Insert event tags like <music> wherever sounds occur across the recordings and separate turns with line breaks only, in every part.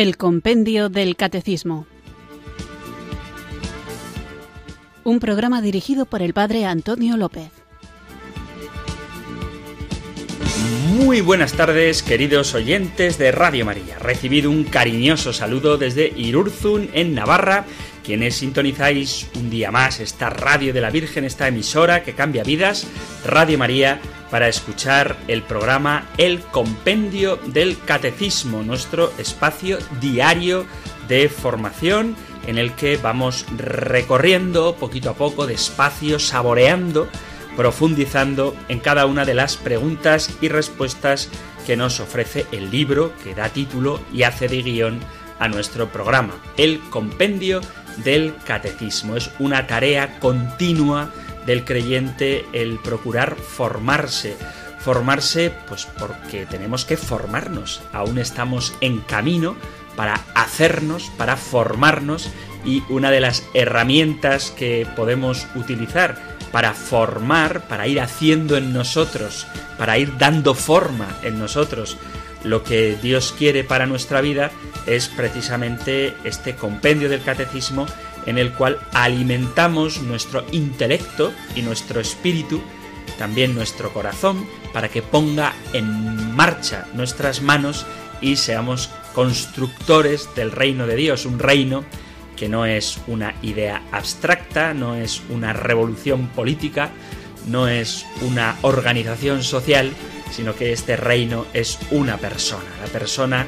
El Compendio del Catecismo. Un programa dirigido por el Padre Antonio López.
Muy buenas tardes, queridos oyentes de Radio María. Recibido un cariñoso saludo desde Irurzun, en Navarra, quienes sintonizáis un día más esta radio de la Virgen, esta emisora que cambia vidas, Radio María para escuchar el programa El Compendio del Catecismo, nuestro espacio diario de formación en el que vamos recorriendo poquito a poco, despacio, saboreando, profundizando en cada una de las preguntas y respuestas que nos ofrece el libro que da título y hace de guion a nuestro programa, El Compendio del Catecismo. Es una tarea continua del creyente el procurar formarse. Formarse, pues porque tenemos que formarnos. Aún estamos en camino para hacernos, para formarnos y una de las herramientas que podemos utilizar para formar, para ir haciendo en nosotros, para ir dando forma en nosotros lo que Dios quiere para nuestra vida es precisamente este compendio del catecismo en el cual alimentamos nuestro intelecto y nuestro espíritu, también nuestro corazón, para que ponga en marcha nuestras manos y seamos constructores del reino de Dios, un reino que no es una idea abstracta, no es una revolución política, no es una organización social, sino que este reino es una persona, la persona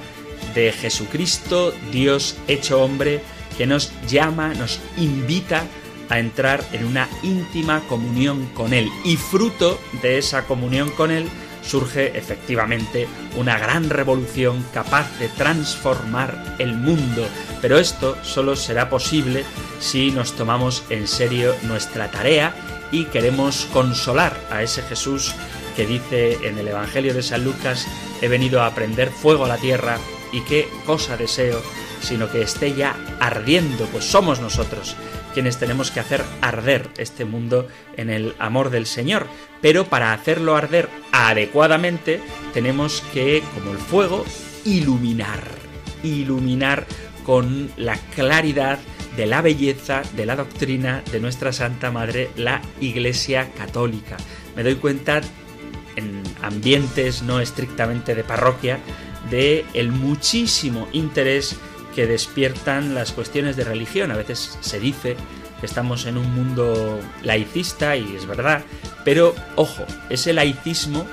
de Jesucristo, Dios hecho hombre, que nos llama, nos invita a entrar en una íntima comunión con Él. Y fruto de esa comunión con Él surge efectivamente una gran revolución capaz de transformar el mundo. Pero esto solo será posible si nos tomamos en serio nuestra tarea y queremos consolar a ese Jesús que dice en el Evangelio de San Lucas, he venido a prender fuego a la tierra y qué cosa deseo sino que esté ya ardiendo, pues somos nosotros quienes tenemos que hacer arder este mundo en el amor del Señor. Pero para hacerlo arder adecuadamente tenemos que, como el fuego, iluminar, iluminar con la claridad de la belleza de la doctrina de nuestra Santa Madre, la Iglesia Católica. Me doy cuenta en ambientes no estrictamente de parroquia de el muchísimo interés que despiertan las cuestiones de religión. A veces se dice que estamos en un mundo laicista y es verdad, pero ojo, ese laicismo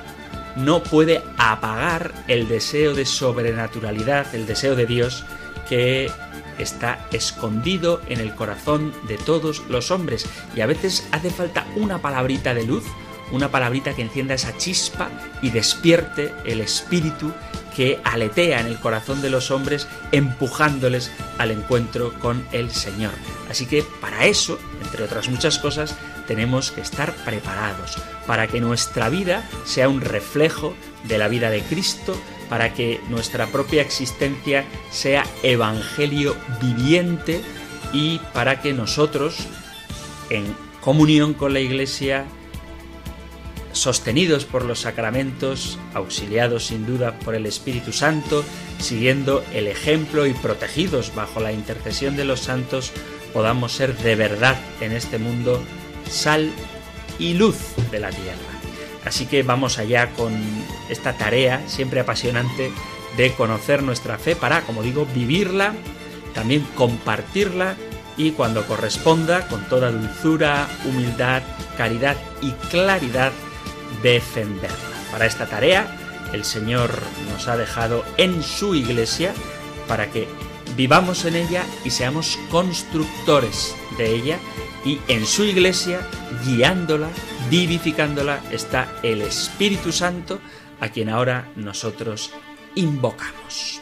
no puede apagar el deseo de sobrenaturalidad, el deseo de Dios que está escondido en el corazón de todos los hombres y a veces hace falta una palabrita de luz, una palabrita que encienda esa chispa y despierte el espíritu que aletea en el corazón de los hombres empujándoles al encuentro con el Señor. Así que para eso, entre otras muchas cosas, tenemos que estar preparados para que nuestra vida sea un reflejo de la vida de Cristo, para que nuestra propia existencia sea evangelio viviente y para que nosotros, en comunión con la Iglesia, sostenidos por los sacramentos, auxiliados sin duda por el Espíritu Santo, siguiendo el ejemplo y protegidos bajo la intercesión de los santos, podamos ser de verdad en este mundo sal y luz de la tierra. Así que vamos allá con esta tarea siempre apasionante de conocer nuestra fe para, como digo, vivirla, también compartirla y cuando corresponda, con toda dulzura, humildad, caridad y claridad, defenderla. Para esta tarea, el Señor nos ha dejado en su iglesia para que vivamos en ella y seamos constructores de ella y en su iglesia, guiándola, vivificándola, está el Espíritu Santo a quien ahora nosotros invocamos.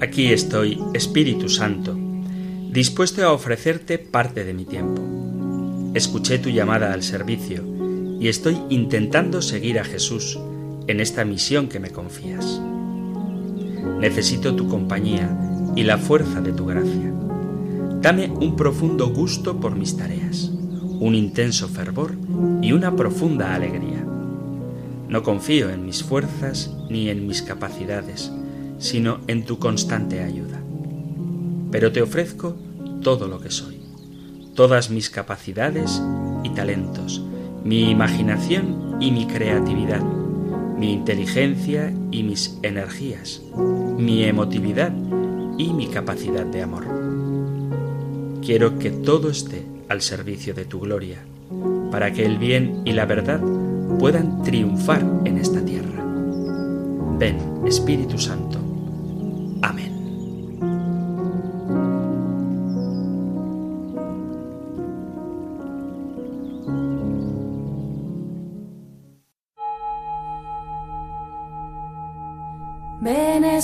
Aquí estoy, Espíritu Santo, dispuesto a ofrecerte parte de mi tiempo. Escuché tu llamada al servicio y estoy intentando seguir a Jesús en esta misión que me confías. Necesito tu compañía y la fuerza de tu gracia. Dame un profundo gusto por mis tareas, un intenso fervor y una profunda alegría. No confío en mis fuerzas ni en mis capacidades, sino en tu constante ayuda. Pero te ofrezco todo lo que soy, todas mis capacidades y talentos, mi imaginación y mi creatividad, mi inteligencia y mis energías, mi emotividad y mi capacidad de amor. Quiero que todo esté al servicio de tu gloria, para que el bien y la verdad puedan triunfar en esta tierra. Ven, Espíritu Santo.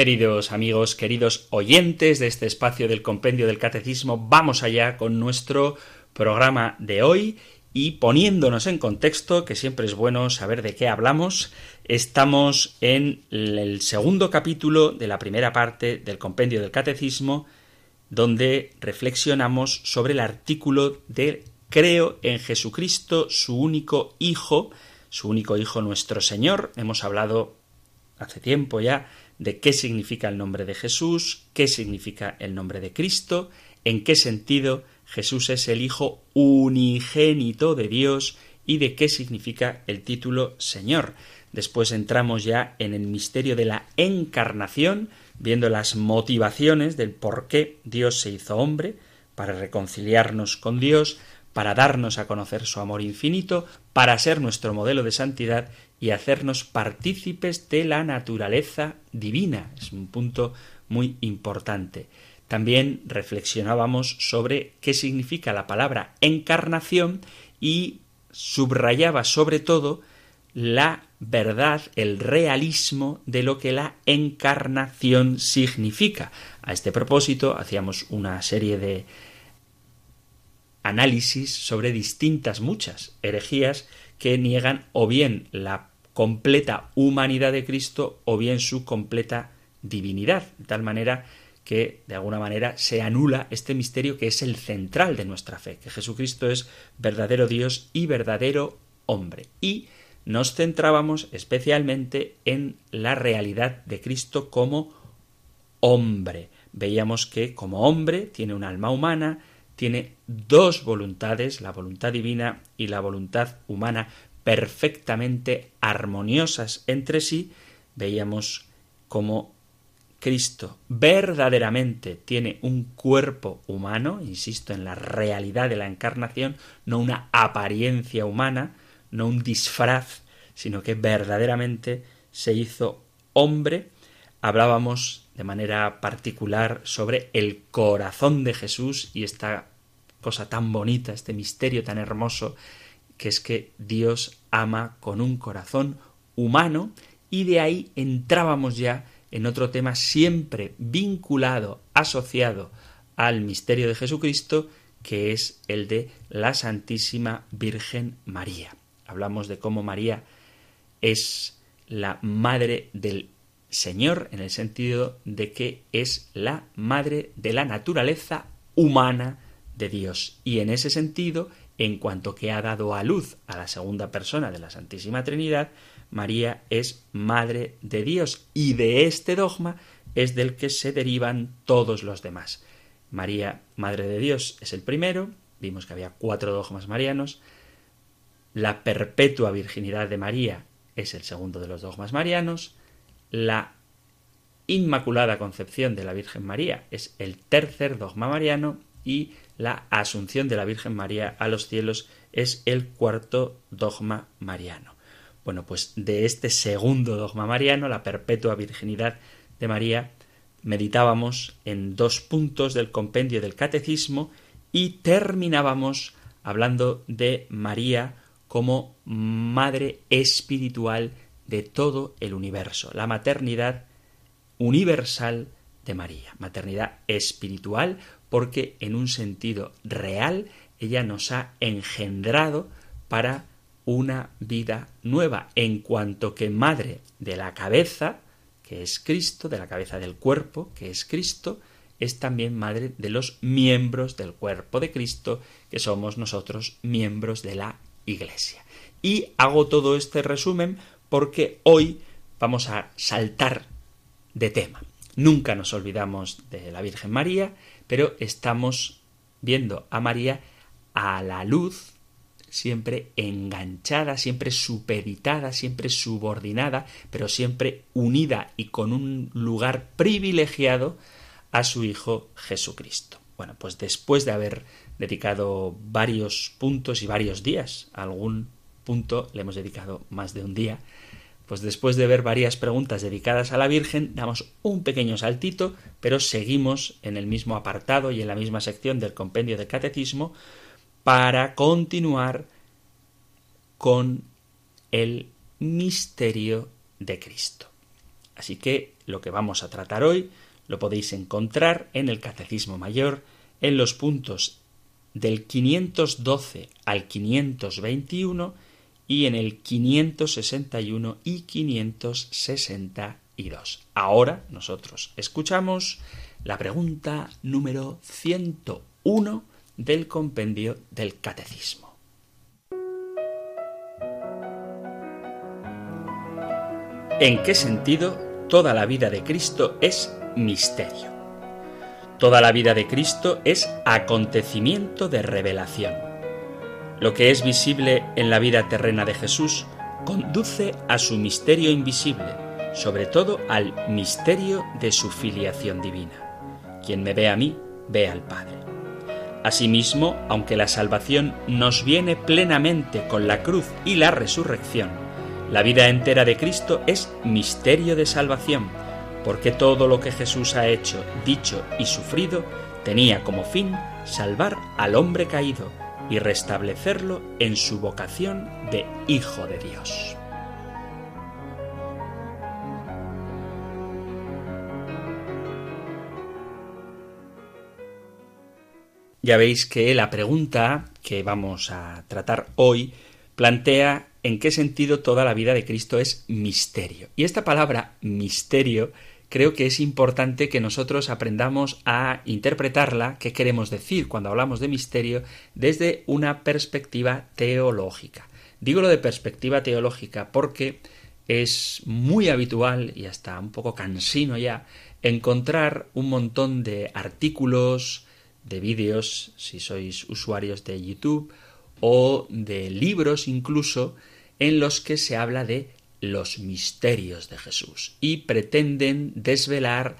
Queridos amigos, queridos oyentes de este espacio del compendio del catecismo, vamos allá con nuestro programa de hoy y poniéndonos en contexto, que siempre es bueno saber de qué hablamos, estamos en el segundo capítulo de la primera parte del compendio del catecismo, donde reflexionamos sobre el artículo de creo en Jesucristo, su único Hijo, su único Hijo nuestro Señor. Hemos hablado hace tiempo ya de qué significa el nombre de Jesús, qué significa el nombre de Cristo, en qué sentido Jesús es el Hijo unigénito de Dios y de qué significa el título Señor. Después entramos ya en el misterio de la encarnación, viendo las motivaciones del por qué Dios se hizo hombre, para reconciliarnos con Dios, para darnos a conocer su amor infinito, para ser nuestro modelo de santidad y hacernos partícipes de la naturaleza divina. Es un punto muy importante. También reflexionábamos sobre qué significa la palabra encarnación y subrayaba sobre todo la verdad, el realismo de lo que la encarnación significa. A este propósito hacíamos una serie de análisis sobre distintas muchas herejías que niegan o bien la completa humanidad de Cristo o bien su completa divinidad, de tal manera que de alguna manera se anula este misterio que es el central de nuestra fe, que Jesucristo es verdadero Dios y verdadero hombre. Y nos centrábamos especialmente en la realidad de Cristo como hombre. Veíamos que como hombre tiene un alma humana, tiene dos voluntades, la voluntad divina y la voluntad humana, perfectamente armoniosas entre sí, veíamos como Cristo verdaderamente tiene un cuerpo humano, insisto en la realidad de la encarnación, no una apariencia humana, no un disfraz, sino que verdaderamente se hizo hombre. Hablábamos de manera particular sobre el corazón de Jesús y esta cosa tan bonita, este misterio tan hermoso, que es que Dios ama con un corazón humano y de ahí entrábamos ya en otro tema siempre vinculado, asociado al misterio de Jesucristo, que es el de la Santísima Virgen María. Hablamos de cómo María es la madre del Señor en el sentido de que es la madre de la naturaleza humana de Dios. Y en ese sentido, en cuanto que ha dado a luz a la segunda persona de la Santísima Trinidad, María es Madre de Dios y de este dogma es del que se derivan todos los demás. María, Madre de Dios, es el primero, vimos que había cuatro dogmas marianos, la perpetua virginidad de María es el segundo de los dogmas marianos, la Inmaculada Concepción de la Virgen María es el tercer dogma mariano y la asunción de la Virgen María a los cielos es el cuarto dogma mariano. Bueno, pues de este segundo dogma mariano, la perpetua virginidad de María, meditábamos en dos puntos del compendio del catecismo y terminábamos hablando de María como madre espiritual de todo el universo, la maternidad universal de María, maternidad espiritual porque en un sentido real ella nos ha engendrado para una vida nueva, en cuanto que madre de la cabeza, que es Cristo, de la cabeza del cuerpo, que es Cristo, es también madre de los miembros del cuerpo de Cristo, que somos nosotros miembros de la Iglesia. Y hago todo este resumen porque hoy vamos a saltar de tema. Nunca nos olvidamos de la Virgen María, pero estamos viendo a María a la luz siempre enganchada, siempre supeditada, siempre subordinada, pero siempre unida y con un lugar privilegiado a su Hijo Jesucristo. Bueno, pues después de haber dedicado varios puntos y varios días, a algún punto le hemos dedicado más de un día, pues después de ver varias preguntas dedicadas a la Virgen, damos un pequeño saltito, pero seguimos en el mismo apartado y en la misma sección del compendio de catecismo para continuar con el misterio de Cristo. Así que lo que vamos a tratar hoy lo podéis encontrar en el Catecismo Mayor en los puntos del 512 al 521 y en el 561 y 562. Ahora nosotros escuchamos la pregunta número 101 del compendio del Catecismo. ¿En qué sentido toda la vida de Cristo es misterio? Toda la vida de Cristo es acontecimiento de revelación. Lo que es visible en la vida terrena de Jesús conduce a su misterio invisible, sobre todo al misterio de su filiación divina. Quien me ve a mí, ve al Padre. Asimismo, aunque la salvación nos viene plenamente con la cruz y la resurrección, la vida entera de Cristo es misterio de salvación, porque todo lo que Jesús ha hecho, dicho y sufrido tenía como fin salvar al hombre caído y restablecerlo en su vocación de Hijo de Dios. Ya veis que la pregunta que vamos a tratar hoy plantea en qué sentido toda la vida de Cristo es misterio. Y esta palabra misterio creo que es importante que nosotros aprendamos a interpretarla, qué queremos decir cuando hablamos de misterio, desde una perspectiva teológica. Digo lo de perspectiva teológica porque es muy habitual y hasta un poco cansino ya encontrar un montón de artículos, de vídeos, si sois usuarios de YouTube, o de libros incluso, en los que se habla de los misterios de Jesús y pretenden desvelar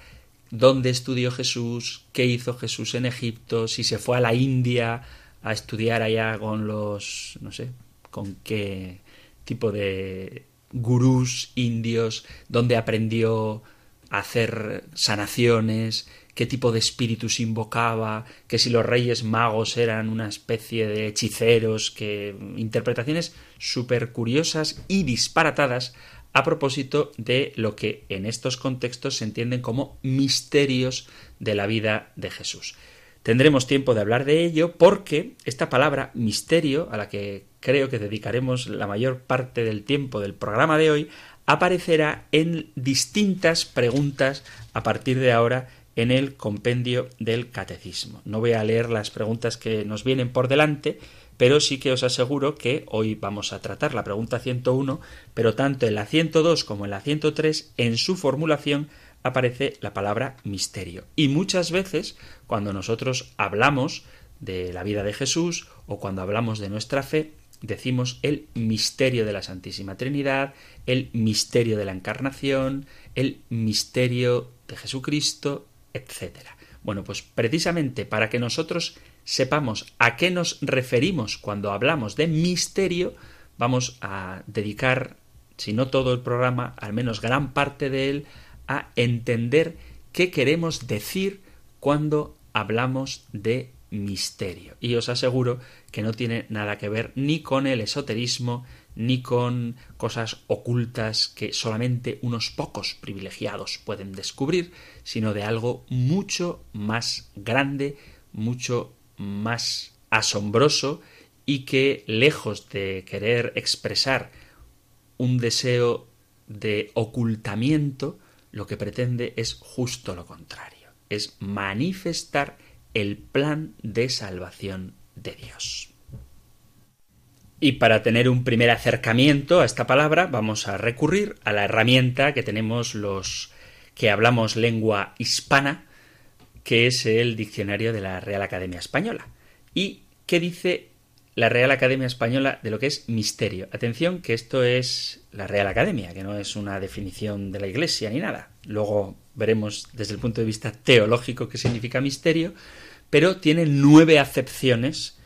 dónde estudió Jesús, qué hizo Jesús en Egipto, si se fue a la India a estudiar allá con los, no sé, con qué tipo de gurús indios, dónde aprendió a hacer sanaciones, qué tipo de espíritus invocaba, que si los reyes magos eran una especie de hechiceros, que interpretaciones súper curiosas y disparatadas a propósito de lo que en estos contextos se entienden como misterios de la vida de Jesús. Tendremos tiempo de hablar de ello porque esta palabra misterio, a la que creo que dedicaremos la mayor parte del tiempo del programa de hoy, aparecerá en distintas preguntas a partir de ahora en el compendio del catecismo. No voy a leer las preguntas que nos vienen por delante, pero sí que os aseguro que hoy vamos a tratar la pregunta 101, pero tanto en la 102 como en la 103, en su formulación aparece la palabra misterio. Y muchas veces, cuando nosotros hablamos de la vida de Jesús o cuando hablamos de nuestra fe, decimos el misterio de la Santísima Trinidad, el misterio de la Encarnación, el misterio de Jesucristo, etcétera. Bueno, pues precisamente para que nosotros sepamos a qué nos referimos cuando hablamos de misterio, vamos a dedicar, si no todo el programa, al menos gran parte de él, a entender qué queremos decir cuando hablamos de misterio. Y os aseguro que no tiene nada que ver ni con el esoterismo, ni con cosas ocultas que solamente unos pocos privilegiados pueden descubrir, sino de algo mucho más grande, mucho más asombroso y que, lejos de querer expresar un deseo de ocultamiento, lo que pretende es justo lo contrario, es manifestar el plan de salvación de Dios. Y para tener un primer acercamiento a esta palabra vamos a recurrir a la herramienta que tenemos los que hablamos lengua hispana, que es el diccionario de la Real Academia Española. ¿Y qué dice la Real Academia Española de lo que es misterio? Atención que esto es la Real Academia, que no es una definición de la Iglesia ni nada. Luego veremos desde el punto de vista teológico qué significa misterio, pero tiene nueve acepciones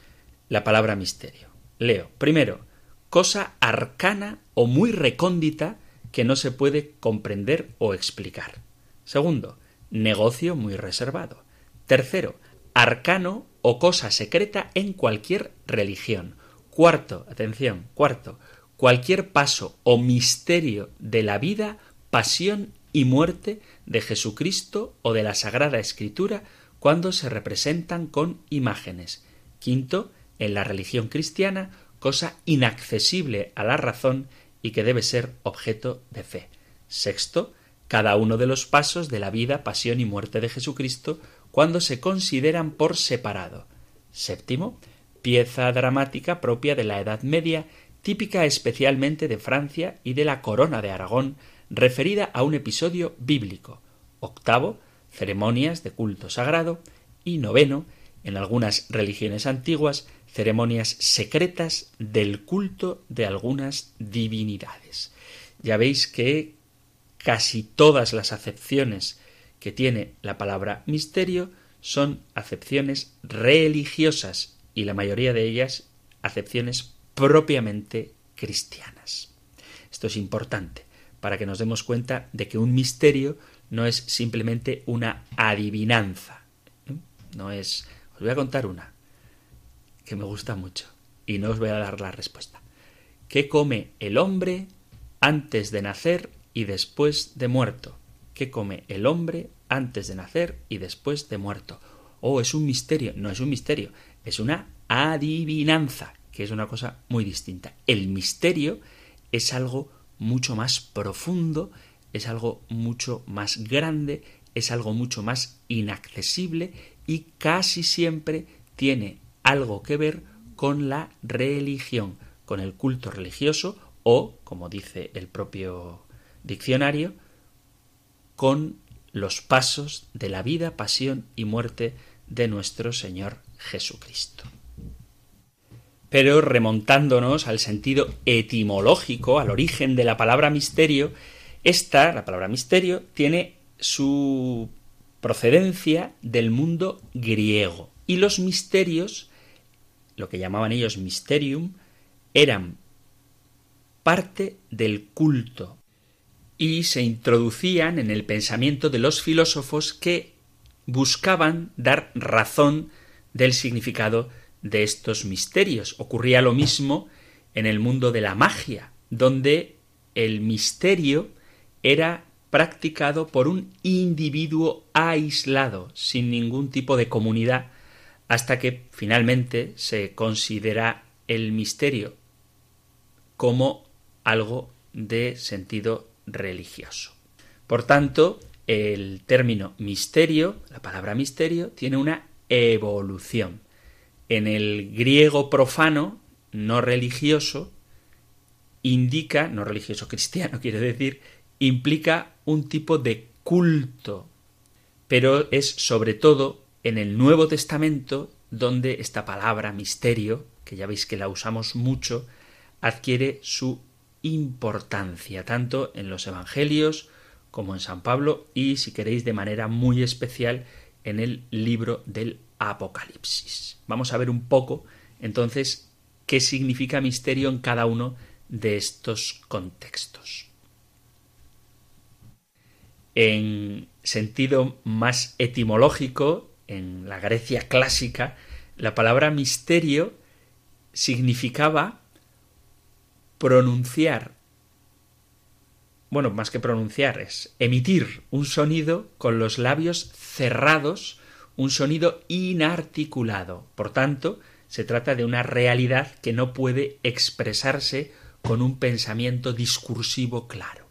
la palabra misterio. Leo. Primero, cosa arcana o muy recóndita que no se puede comprender o explicar. Segundo, negocio muy reservado. Tercero, arcano o cosa secreta en cualquier religión. Cuarto, atención, cuarto, cualquier paso o misterio de la vida, pasión y muerte de Jesucristo o de la Sagrada Escritura cuando se representan con imágenes. Quinto, en la religión cristiana cosa inaccesible a la razón y que debe ser objeto de fe. Sexto, cada uno de los pasos de la vida, pasión y muerte de Jesucristo cuando se consideran por separado. Séptimo, pieza dramática propia de la Edad Media, típica especialmente de Francia y de la Corona de Aragón, referida a un episodio bíblico. Octavo, ceremonias de culto sagrado. Y noveno, en algunas religiones antiguas, ceremonias secretas del culto de algunas divinidades. Ya veis que casi todas las acepciones que tiene la palabra misterio son acepciones religiosas y la mayoría de ellas acepciones propiamente cristianas. Esto es importante para que nos demos cuenta de que un misterio no es simplemente una adivinanza. ¿eh? No es os voy a contar una que me gusta mucho y no os voy a dar la respuesta. ¿Qué come el hombre antes de nacer y después de muerto? ¿Qué come el hombre antes de nacer y después de muerto? Oh, es un misterio. No es un misterio, es una adivinanza, que es una cosa muy distinta. El misterio es algo mucho más profundo, es algo mucho más grande, es algo mucho más inaccesible y casi siempre tiene algo que ver con la religión, con el culto religioso o, como dice el propio diccionario, con los pasos de la vida, pasión y muerte de nuestro Señor Jesucristo. Pero remontándonos al sentido etimológico, al origen de la palabra misterio, esta, la palabra misterio, tiene su procedencia del mundo griego. Y los misterios, lo que llamaban ellos mysterium, eran parte del culto y se introducían en el pensamiento de los filósofos que buscaban dar razón del significado de estos misterios. Ocurría lo mismo en el mundo de la magia, donde el misterio era practicado por un individuo aislado, sin ningún tipo de comunidad, hasta que finalmente se considera el misterio como algo de sentido religioso. Por tanto, el término misterio, la palabra misterio, tiene una evolución. En el griego profano, no religioso, indica, no religioso cristiano <laughs> quiere decir, implica un tipo de culto, pero es sobre todo en el Nuevo Testamento donde esta palabra misterio, que ya veis que la usamos mucho, adquiere su importancia, tanto en los Evangelios como en San Pablo y, si queréis, de manera muy especial en el libro del Apocalipsis. Vamos a ver un poco entonces qué significa misterio en cada uno de estos contextos. En sentido más etimológico, en la Grecia clásica, la palabra misterio significaba pronunciar, bueno, más que pronunciar, es emitir un sonido con los labios cerrados, un sonido inarticulado. Por tanto, se trata de una realidad que no puede expresarse con un pensamiento discursivo claro.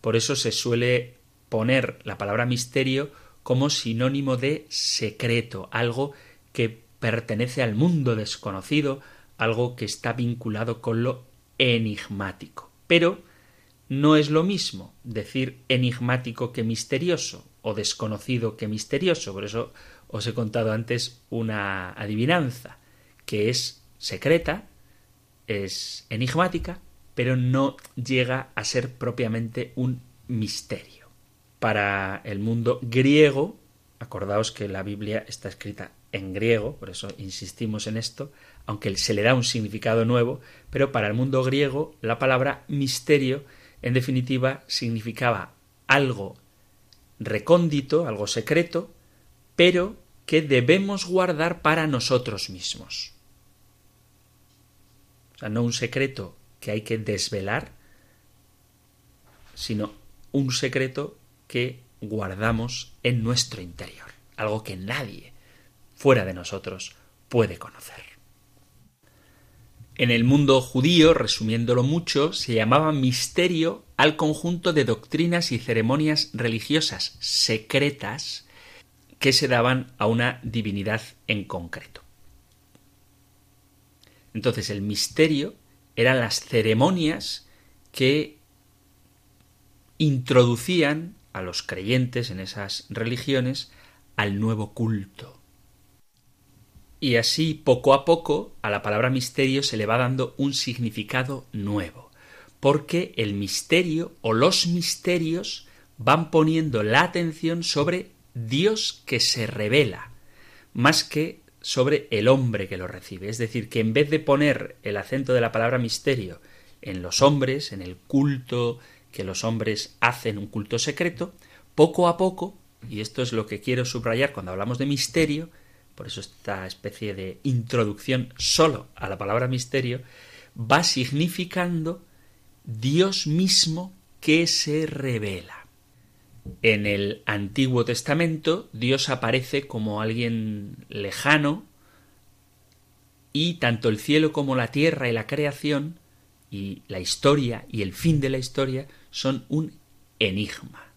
Por eso se suele poner la palabra misterio como sinónimo de secreto, algo que pertenece al mundo desconocido, algo que está vinculado con lo enigmático. Pero no es lo mismo decir enigmático que misterioso, o desconocido que misterioso. Por eso os he contado antes una adivinanza, que es secreta, es enigmática, pero no llega a ser propiamente un misterio. Para el mundo griego, acordaos que la Biblia está escrita en griego, por eso insistimos en esto, aunque se le da un significado nuevo, pero para el mundo griego la palabra misterio en definitiva significaba algo recóndito, algo secreto, pero que debemos guardar para nosotros mismos. O sea, no un secreto que hay que desvelar, sino un secreto que guardamos en nuestro interior, algo que nadie fuera de nosotros puede conocer. En el mundo judío, resumiéndolo mucho, se llamaba misterio al conjunto de doctrinas y ceremonias religiosas secretas que se daban a una divinidad en concreto. Entonces el misterio eran las ceremonias que introducían a los creyentes en esas religiones al nuevo culto, y así poco a poco a la palabra misterio se le va dando un significado nuevo, porque el misterio o los misterios van poniendo la atención sobre Dios que se revela, más que sobre el hombre que lo recibe. Es decir, que en vez de poner el acento de la palabra misterio en los hombres, en el culto que los hombres hacen, un culto secreto, poco a poco, y esto es lo que quiero subrayar cuando hablamos de misterio, por eso esta especie de introducción solo a la palabra misterio, va significando Dios mismo que se revela. En el Antiguo Testamento Dios aparece como alguien lejano y tanto el cielo como la tierra y la creación y la historia y el fin de la historia son un enigma.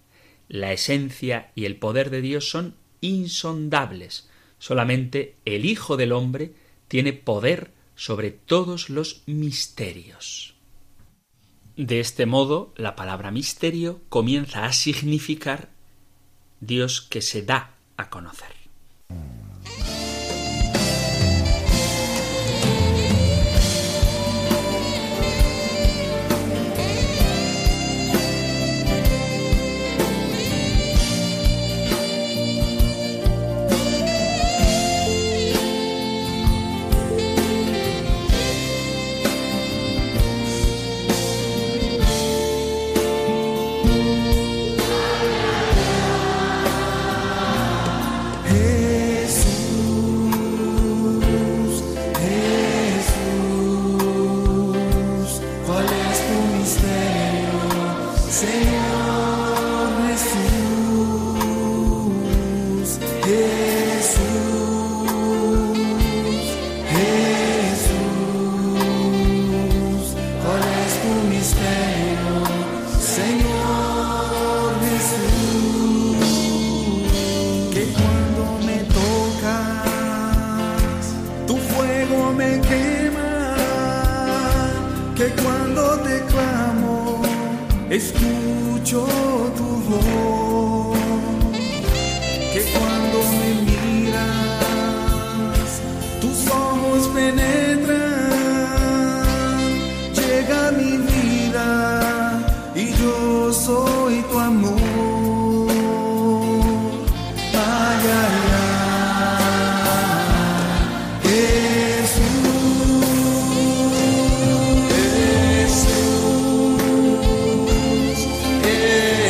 La esencia y el poder de Dios son insondables, Solamente el Hijo del Hombre tiene poder sobre todos los misterios. De este modo, la palabra misterio comienza a significar Dios que se da a conocer.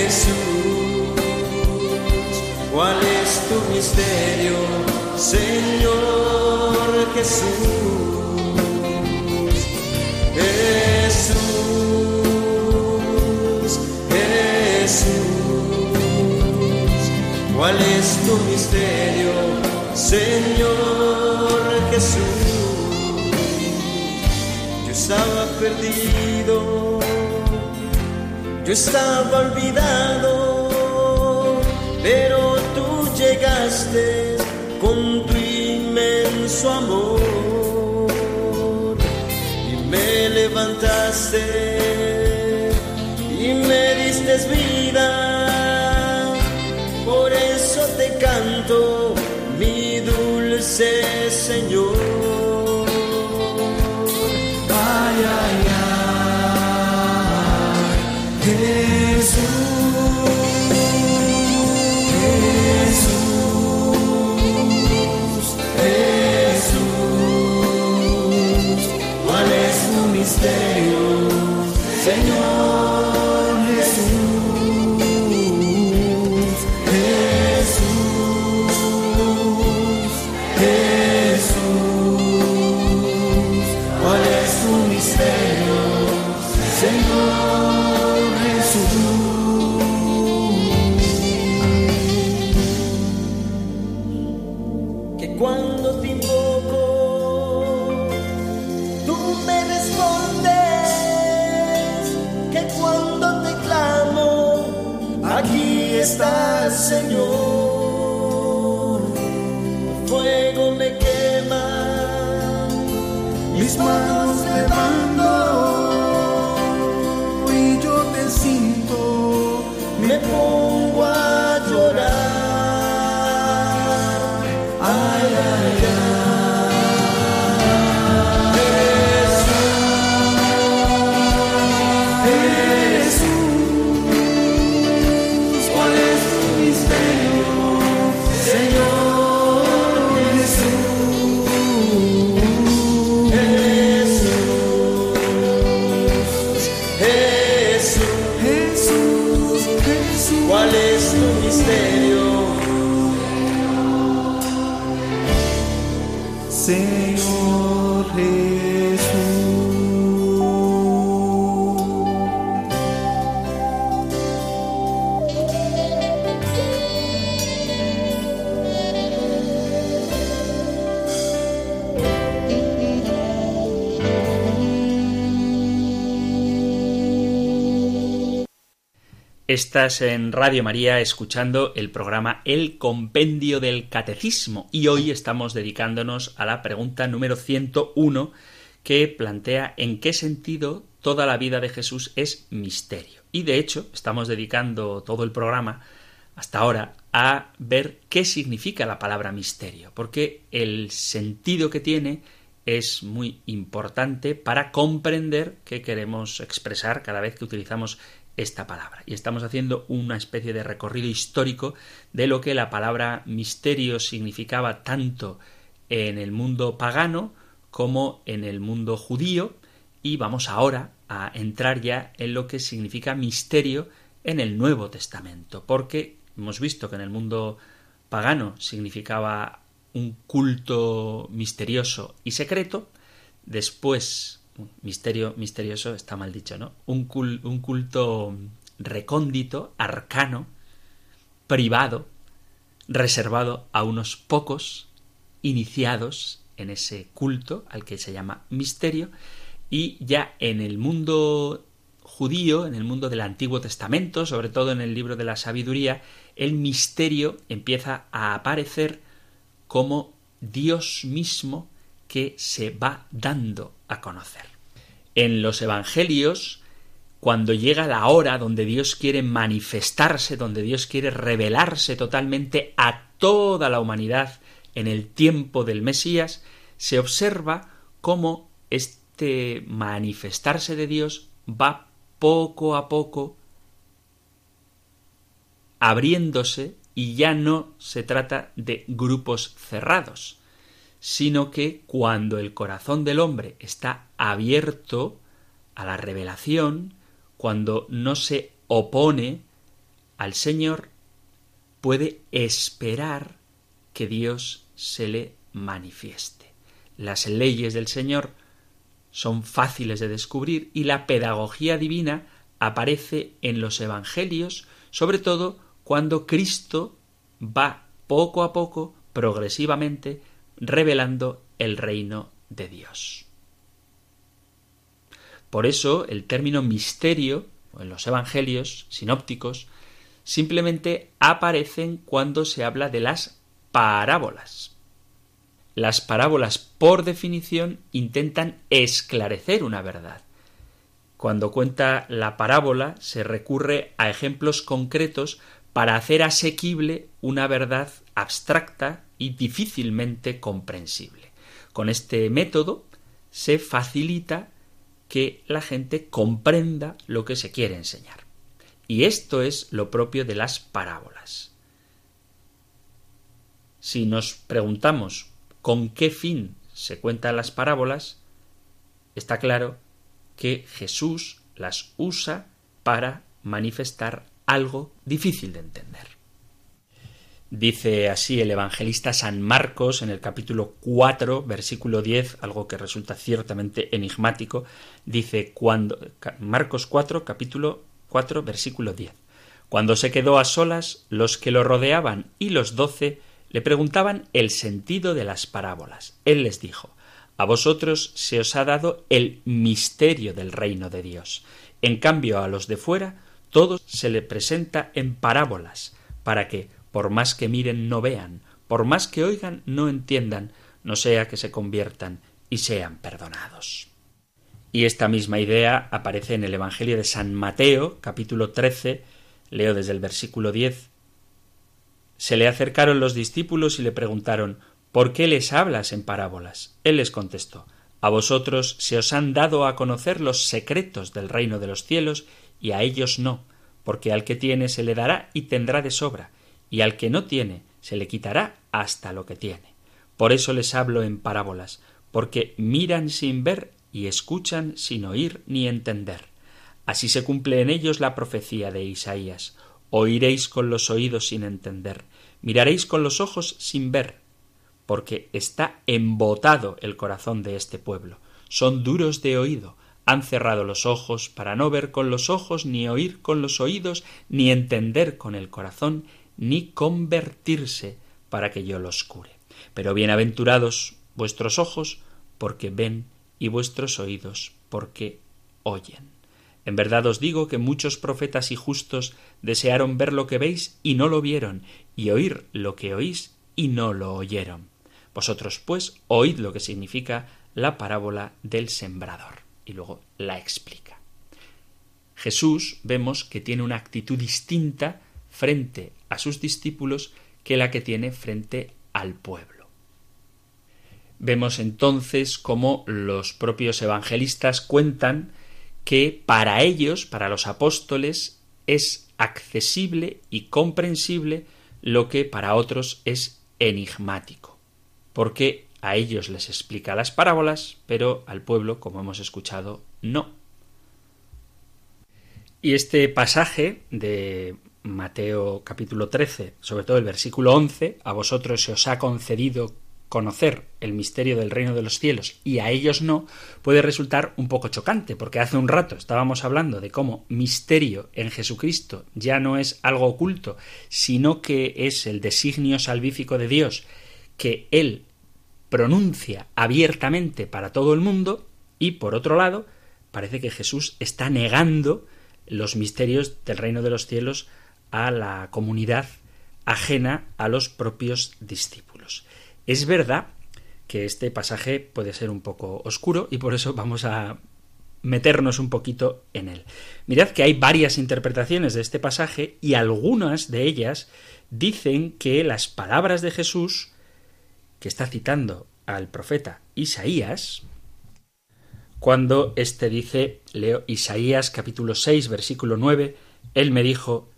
Jesús, ¿cuál es tu misterio, Señor Jesús? Jesús, Jesús, ¿cuál es tu misterio, Señor Jesús? Yo estaba perdido yo estaba olvidado, pero tú llegaste con tu inmenso amor y me levantaste y me diste vida. Por eso te canto, mi dulce Señor. Tu
Estás en Radio María escuchando el programa El Compendio del Catecismo y hoy estamos dedicándonos a la pregunta número 101 que plantea en qué sentido toda la vida de Jesús es misterio. Y de hecho estamos dedicando todo el programa hasta ahora a ver qué significa la palabra misterio, porque el sentido que tiene es muy importante para comprender qué queremos expresar cada vez que utilizamos esta palabra. Y estamos haciendo una especie de recorrido histórico de lo que la palabra misterio significaba tanto en el mundo pagano como en el mundo judío y vamos ahora a entrar ya en lo que significa misterio en el Nuevo Testamento, porque hemos visto que en el mundo pagano significaba un culto misterioso y secreto, después misterio misterioso está mal dicho, ¿no? Un, cul un culto recóndito, arcano, privado, reservado a unos pocos iniciados en ese culto al que se llama misterio y ya en el mundo judío, en el mundo del Antiguo Testamento, sobre todo en el libro de la sabiduría, el misterio empieza a aparecer como Dios mismo que se va dando a conocer. En los Evangelios, cuando llega la hora donde Dios quiere manifestarse, donde Dios quiere revelarse totalmente a toda la humanidad en el tiempo del Mesías, se observa cómo este manifestarse de Dios va poco a poco abriéndose y ya no se trata de grupos cerrados, sino que cuando el corazón del hombre está abierto a la revelación, cuando no se opone al Señor, puede esperar que Dios se le manifieste. las leyes del Señor son fáciles de descubrir y la pedagogía divina aparece en los Evangelios, sobre todo cuando Cristo va poco a poco, progresivamente, revelando el reino de Dios. Por eso el término misterio en los Evangelios sinópticos simplemente aparecen cuando se habla de las parábolas. Las parábolas, por definición, intentan esclarecer una verdad. Cuando cuenta la parábola se recurre a ejemplos concretos para hacer asequible una verdad abstracta y difícilmente comprensible. Con este método se facilita que la gente comprenda lo que se quiere enseñar. Y esto es lo propio de las parábolas. Si nos preguntamos con qué fin se cuentan las parábolas, está claro que Jesús las usa para manifestar algo difícil de entender. Dice así el evangelista San Marcos en el capítulo 4, versículo 10, algo que resulta ciertamente enigmático, dice cuando Marcos 4, capítulo 4, versículo 10. Cuando se quedó a solas, los que lo rodeaban y los doce le preguntaban el sentido de las parábolas. Él les dijo A vosotros se os ha dado el misterio del reino de Dios. En cambio, a los de fuera todo se le presenta en parábolas, para que, por más que miren, no vean, por más que oigan, no entiendan, no sea que se conviertan y sean perdonados. Y esta misma idea aparece en el Evangelio de San Mateo, capítulo 13, leo desde el versículo 10. Se le acercaron los discípulos y le preguntaron ¿Por qué les hablas en parábolas? Él les contestó A vosotros se os han dado a conocer los secretos del reino de los cielos, y a ellos no, porque al que tiene se le dará y tendrá de sobra, y al que no tiene se le quitará hasta lo que tiene. Por eso les hablo en parábolas, porque miran sin ver y escuchan sin oír ni entender. Así se cumple en ellos la profecía de Isaías. Oiréis con los oídos sin entender, miraréis con los ojos sin ver, porque está embotado el corazón de este pueblo. Son duros de oído, han cerrado los ojos para no ver con los ojos, ni oír con los oídos, ni entender con el corazón, ni convertirse para que yo los cure. Pero bienaventurados vuestros ojos, porque ven, y vuestros oídos, porque oyen. En verdad os digo que muchos profetas y justos desearon ver lo que veis y no lo vieron, y oír lo que oís y no lo oyeron. Vosotros, pues, oíd lo que significa la parábola del sembrador y luego la explica. Jesús vemos que tiene una actitud distinta frente a sus discípulos que la que tiene frente al pueblo. Vemos entonces cómo los propios evangelistas cuentan que para ellos, para los apóstoles, es accesible y comprensible lo que para otros es enigmático, porque a ellos les explica las parábolas, pero al pueblo, como hemos escuchado, no. Y este pasaje de Mateo capítulo 13, sobre todo el versículo 11, a vosotros se os ha concedido conocer el misterio del reino de los cielos y a ellos no, puede resultar un poco chocante, porque hace un rato estábamos hablando de cómo misterio en Jesucristo ya no es algo oculto, sino que es el designio salvífico de Dios, que Él pronuncia abiertamente para todo el mundo y por otro lado parece que Jesús está negando los misterios del reino de los cielos a la comunidad ajena a los propios discípulos. Es verdad que este pasaje puede ser un poco oscuro y por eso vamos a meternos un poquito en él. Mirad que hay varias interpretaciones de este pasaje y algunas de ellas dicen que las palabras de Jesús que está citando al profeta Isaías, cuando éste dice, leo Isaías capítulo 6 versículo 9, él me dijo,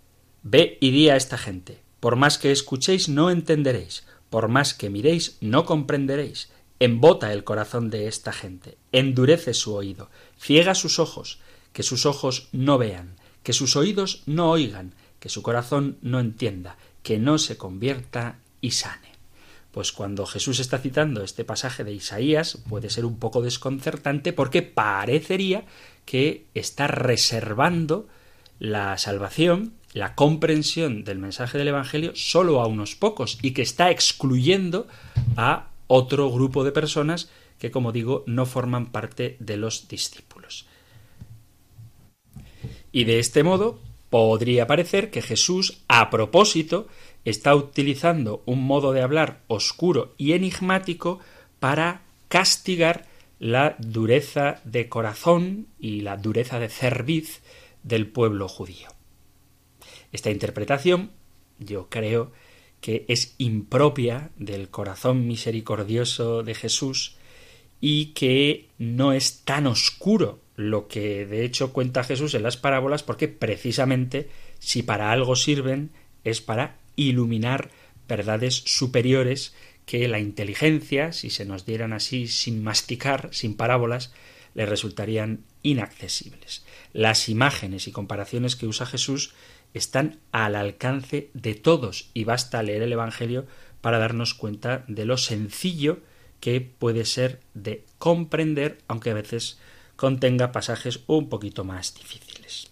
Ve y di a esta gente, por más que escuchéis no entenderéis, por más que miréis no comprenderéis, embota el corazón de esta gente, endurece su oído, ciega sus ojos, que sus ojos no vean, que sus oídos no oigan, que su corazón no entienda, que no se convierta y sane. pues cuando Jesús está citando este pasaje de Isaías puede ser un poco desconcertante porque parecería que está reservando la salvación, la comprensión del mensaje del Evangelio solo a unos pocos y que está excluyendo a otro grupo de personas que, como digo, no forman parte de los discípulos. Y de este modo podría parecer que Jesús, a propósito, está utilizando un modo de hablar oscuro y enigmático para castigar la dureza de corazón y la dureza de cerviz del pueblo judío. Esta interpretación, yo creo que es impropia del corazón misericordioso de Jesús y que no es tan oscuro lo que de hecho cuenta Jesús en las parábolas porque precisamente si para algo sirven es para iluminar verdades superiores que la inteligencia, si se nos dieran así sin masticar, sin parábolas, le resultarían inaccesibles. Las imágenes y comparaciones que usa Jesús están al alcance de todos y basta leer el Evangelio para darnos cuenta de lo sencillo que puede ser de comprender, aunque a veces contenga pasajes un poquito más difíciles.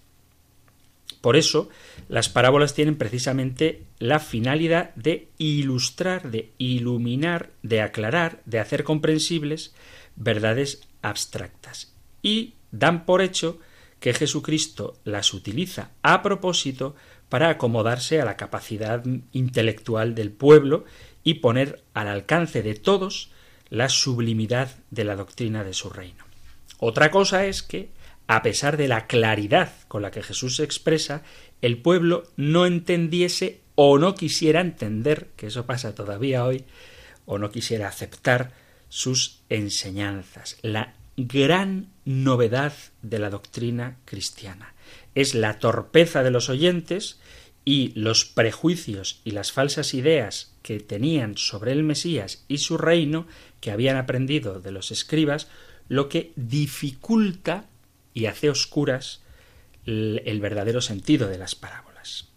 Por eso, las parábolas tienen precisamente la finalidad de ilustrar, de iluminar, de aclarar, de hacer comprensibles verdades abstractas. Y dan por hecho que Jesucristo las utiliza a propósito para acomodarse a la capacidad intelectual del pueblo y poner al alcance de todos la sublimidad de la doctrina de su reino. Otra cosa es que, a pesar de la claridad con la que Jesús se expresa, el pueblo no entendiese o no quisiera entender, que eso pasa todavía hoy, o no quisiera aceptar sus enseñanzas. La gran novedad de la doctrina cristiana es la torpeza de los oyentes y los prejuicios y las falsas ideas que tenían sobre el Mesías y su reino que habían aprendido de los escribas lo que dificulta y hace oscuras el verdadero sentido de las parábolas.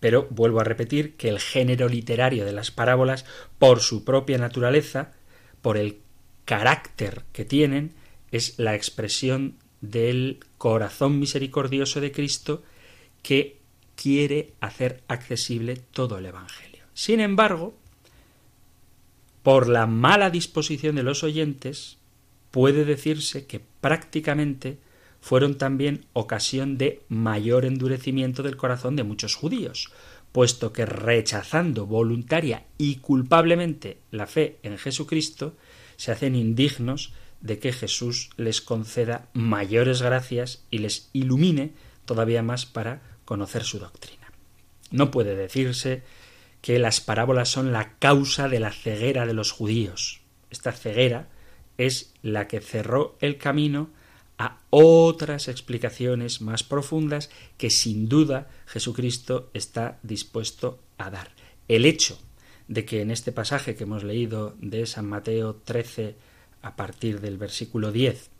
Pero vuelvo a repetir que el género literario de las parábolas, por su propia naturaleza, por el carácter que tienen, es la expresión del corazón misericordioso de Cristo que quiere hacer accesible todo el Evangelio. Sin embargo, por la mala disposición de los oyentes, puede decirse que prácticamente fueron también ocasión de mayor endurecimiento del corazón de muchos judíos, puesto que rechazando voluntaria y culpablemente la fe en Jesucristo, se hacen indignos de que Jesús les conceda mayores gracias y les ilumine todavía más para conocer su doctrina. No puede decirse que las parábolas son la causa de la ceguera de los judíos. Esta ceguera es la que cerró el camino a otras explicaciones más profundas que sin duda Jesucristo está dispuesto a dar. El hecho de que en este pasaje que hemos leído de San Mateo 13 a partir del versículo 10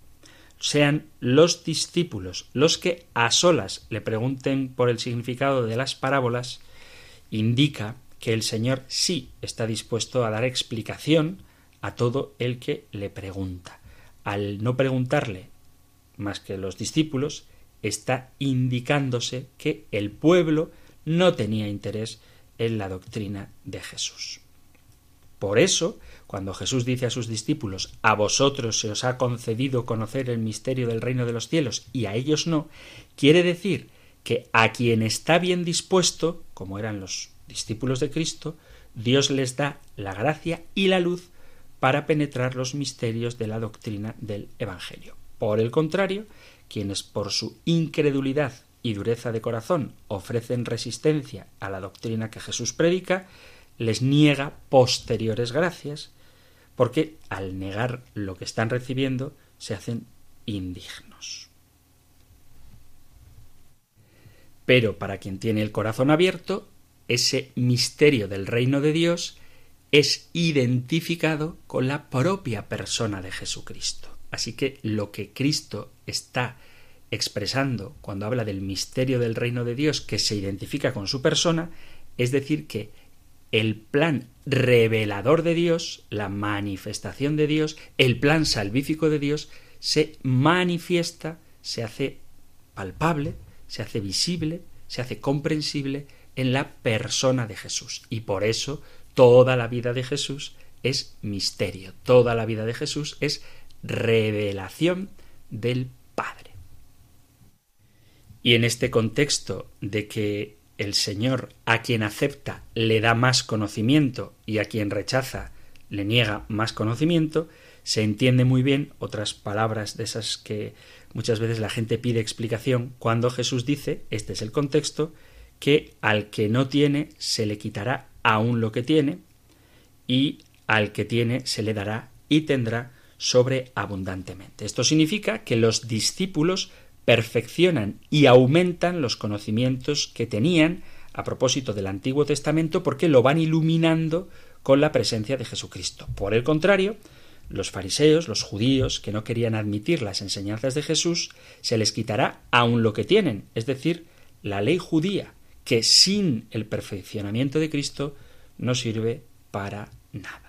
sean los discípulos los que a solas le pregunten por el significado de las parábolas, indica que el Señor sí está dispuesto a dar explicación a todo el que le pregunta. Al no preguntarle más que los discípulos, está indicándose que el pueblo no tenía interés en la doctrina de Jesús. Por eso, cuando Jesús dice a sus discípulos A vosotros se os ha concedido conocer el misterio del reino de los cielos y a ellos no, quiere decir que a quien está bien dispuesto, como eran los discípulos de Cristo, Dios les da la gracia y la luz para penetrar los misterios de la doctrina del Evangelio. Por el contrario, quienes por su incredulidad y dureza de corazón ofrecen resistencia a la doctrina que Jesús predica, les niega posteriores gracias, porque al negar lo que están recibiendo se hacen indignos. Pero para quien tiene el corazón abierto, ese misterio del reino de Dios es identificado con la propia persona de Jesucristo. Así que lo que Cristo está expresando cuando habla del misterio del reino de Dios que se identifica con su persona, es decir, que el plan revelador de Dios, la manifestación de Dios, el plan salvífico de Dios, se manifiesta, se hace palpable, se hace visible, se hace comprensible en la persona de Jesús. Y por eso toda la vida de Jesús es misterio, toda la vida de Jesús es revelación del Padre. Y en este contexto de que el Señor a quien acepta le da más conocimiento y a quien rechaza le niega más conocimiento, se entiende muy bien otras palabras de esas que muchas veces la gente pide explicación cuando Jesús dice, este es el contexto, que al que no tiene se le quitará aún lo que tiene y al que tiene se le dará y tendrá sobreabundantemente. Esto significa que los discípulos perfeccionan y aumentan los conocimientos que tenían a propósito del Antiguo Testamento porque lo van iluminando con la presencia de Jesucristo. Por el contrario, los fariseos, los judíos, que no querían admitir las enseñanzas de Jesús, se les quitará aún lo que tienen, es decir, la ley judía, que sin el perfeccionamiento de Cristo no sirve para nada.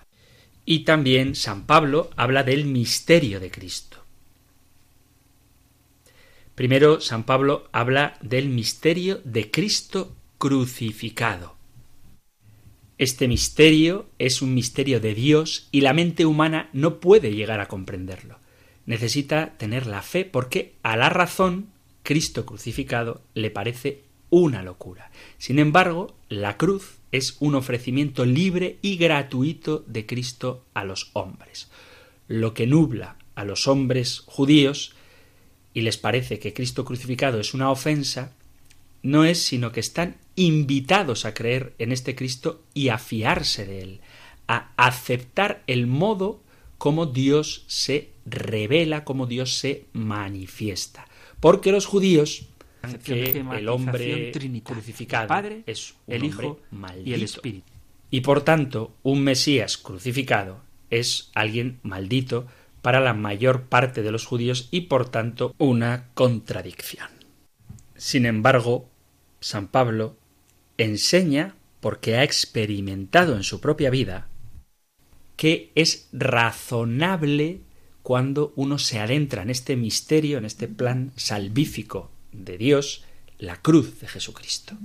Y también San Pablo habla del misterio de Cristo. Primero, San Pablo habla del misterio de Cristo crucificado. Este misterio es un misterio de Dios y la mente humana no puede llegar a comprenderlo. Necesita tener la fe porque a la razón Cristo crucificado le parece una locura. Sin embargo, la cruz es un ofrecimiento libre y gratuito de Cristo a los hombres. Lo que nubla a los hombres judíos y les parece que Cristo crucificado es una ofensa, no es sino que están invitados a creer en este Cristo y a fiarse de él, a aceptar el modo como Dios se revela, como Dios se manifiesta. Porque los judíos que el hombre crucificado
Padre,
es un
el
hombre
Hijo
maldito.
y el Espíritu.
Y por tanto, un Mesías crucificado es alguien maldito para la mayor parte de los judíos y por tanto una contradicción. Sin embargo, San Pablo enseña, porque ha experimentado en su propia vida, que es razonable cuando uno se adentra en este misterio, en este plan salvífico de Dios, la cruz de Jesucristo.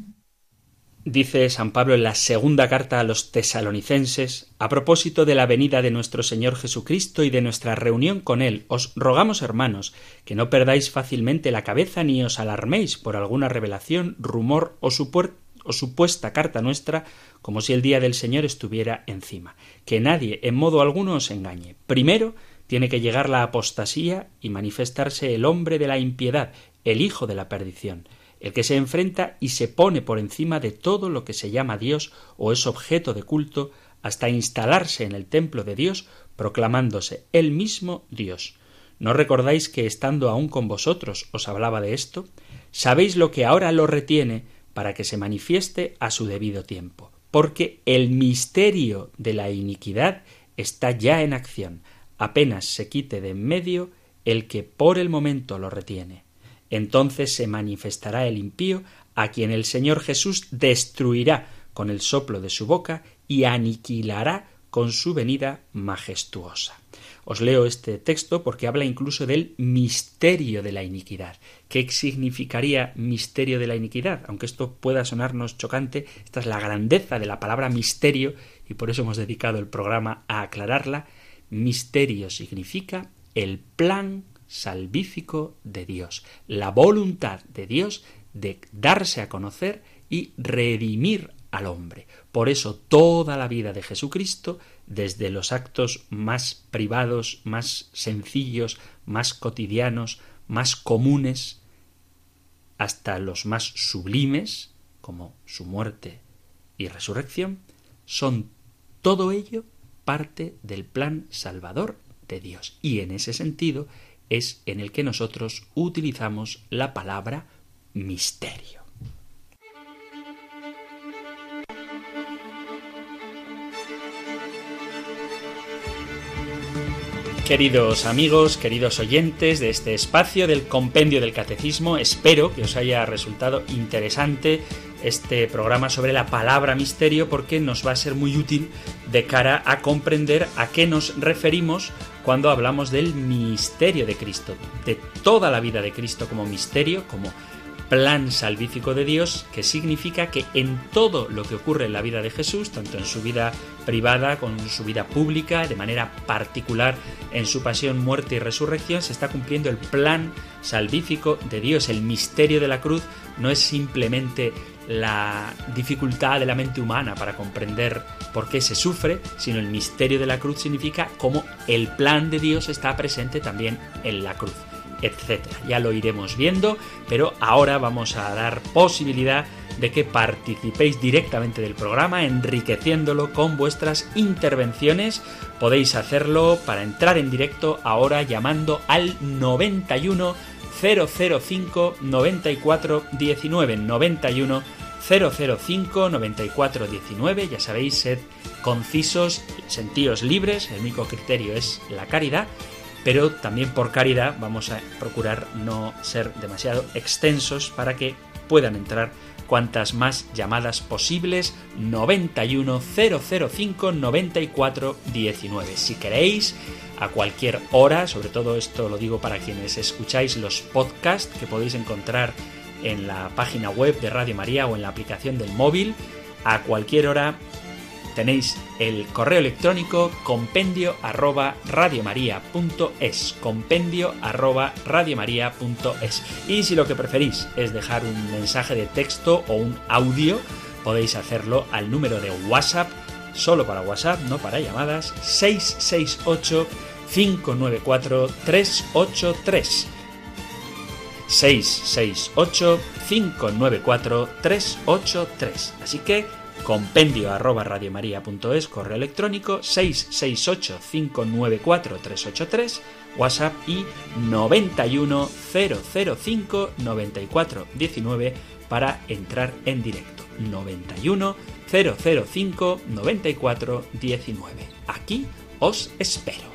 Dice San Pablo en la segunda carta a los tesalonicenses, a propósito de la venida de nuestro Señor Jesucristo y de nuestra reunión con Él, os rogamos, hermanos, que no perdáis fácilmente la cabeza ni os alarméis por alguna revelación, rumor o, supuesta carta nuestra, como si el día del Señor estuviera encima. Que nadie en modo alguno os engañe. Primero tiene que llegar la apostasía y manifestarse el hombre de la impiedad, el hijo de la perdición el que se enfrenta y se pone por encima de todo lo que se llama Dios o es objeto de culto hasta instalarse en el templo de Dios proclamándose él mismo Dios. ¿No recordáis que estando aún con vosotros os hablaba de esto? Sabéis lo que ahora lo retiene para que se manifieste a su debido tiempo, porque el misterio de la iniquidad está ya en acción, apenas se quite de en medio el que por el momento lo retiene. Entonces se manifestará el impío, a quien el Señor Jesús destruirá con el soplo de su boca y aniquilará con su venida majestuosa. Os leo este texto porque habla incluso del misterio de la iniquidad. ¿Qué significaría misterio de la iniquidad? Aunque esto pueda sonarnos chocante, esta es la grandeza de la palabra misterio y por eso hemos dedicado el programa a aclararla. Misterio significa el plan salvífico de Dios, la voluntad de Dios de darse a conocer y redimir al hombre. Por eso toda la vida de Jesucristo, desde los actos más privados, más sencillos, más cotidianos, más comunes, hasta los más sublimes, como su muerte y resurrección, son todo ello parte del plan salvador de Dios. Y en ese sentido es en el que nosotros utilizamos la palabra misterio. Queridos amigos, queridos oyentes de este espacio del Compendio del Catecismo, espero que os haya resultado interesante este programa sobre la palabra misterio porque nos va a ser muy útil de cara a comprender a qué nos referimos cuando hablamos del misterio de Cristo, de toda la vida de Cristo como misterio, como plan salvífico de Dios, que significa que en todo lo que ocurre en la vida de Jesús, tanto en su vida privada como en su vida pública, de manera particular en su pasión, muerte y resurrección, se está cumpliendo el plan salvífico de Dios. El misterio de la cruz no es simplemente la dificultad de la mente humana para comprender por qué se sufre, sino el misterio de la cruz significa cómo el plan de Dios está presente también en la cruz etcétera. Ya lo iremos viendo, pero ahora vamos a dar posibilidad de que participéis directamente del programa, enriqueciéndolo con vuestras intervenciones. Podéis hacerlo para entrar en directo ahora llamando al 91 005 94 19 91 005 94 19. Ya sabéis, sed concisos, sentíos libres, el único criterio es la caridad pero también por caridad vamos a procurar no ser demasiado extensos para que puedan entrar cuantas más llamadas posibles. 91005 94 19 si queréis a cualquier hora sobre todo esto lo digo para quienes escucháis los podcasts que podéis encontrar en la página web de Radio María o en la aplicación del móvil. A cualquier hora tenéis el correo electrónico compendio arroba radiomaria.es compendio arroba radiomaria.es y si lo que preferís es dejar un mensaje de texto o un audio podéis hacerlo al número de WhatsApp solo para WhatsApp, no para llamadas 668 594 383 668 594 383 así que compendio arroba radiomaria.es, correo electrónico 668-594-383, WhatsApp y 91005 9419 para entrar en directo. 91 005 9419. Aquí os espero.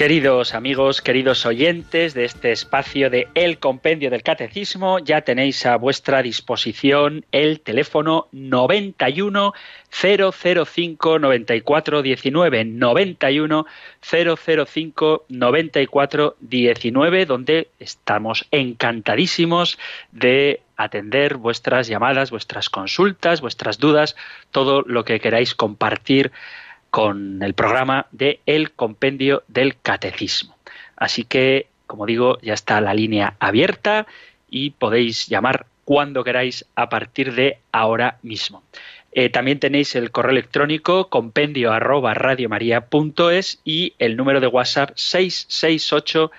Queridos amigos, queridos oyentes de este espacio de El Compendio del Catecismo, ya tenéis a vuestra disposición el teléfono 91 005 94 19 91 005 94 19 donde estamos encantadísimos de atender vuestras llamadas, vuestras consultas, vuestras dudas, todo lo que queráis compartir con el programa de El Compendio del Catecismo. Así que, como digo, ya está la línea abierta y podéis llamar cuando queráis a partir de ahora mismo. Eh, también tenéis el correo electrónico compendio arroba y el número de WhatsApp 668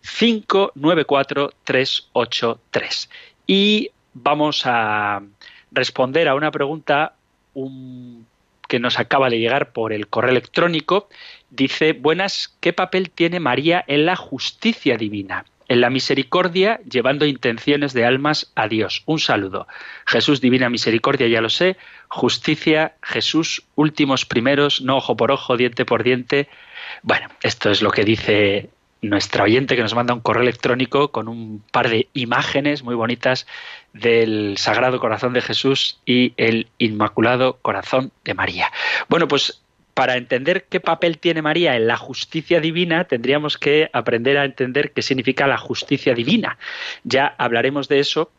594 383. Y vamos a responder a una pregunta un que nos acaba de llegar por el correo electrónico, dice, buenas, ¿qué papel tiene María en la justicia divina? En la misericordia, llevando intenciones de almas a Dios. Un saludo. Jesús, divina misericordia, ya lo sé. Justicia, Jesús, últimos primeros, no ojo por ojo, diente por diente. Bueno, esto es lo que dice nuestra oyente que nos manda un correo electrónico con un par de imágenes muy bonitas del Sagrado Corazón de Jesús y el Inmaculado Corazón de María. Bueno, pues para entender qué papel tiene María en la justicia divina, tendríamos que aprender a entender qué significa la justicia divina. Ya hablaremos de eso,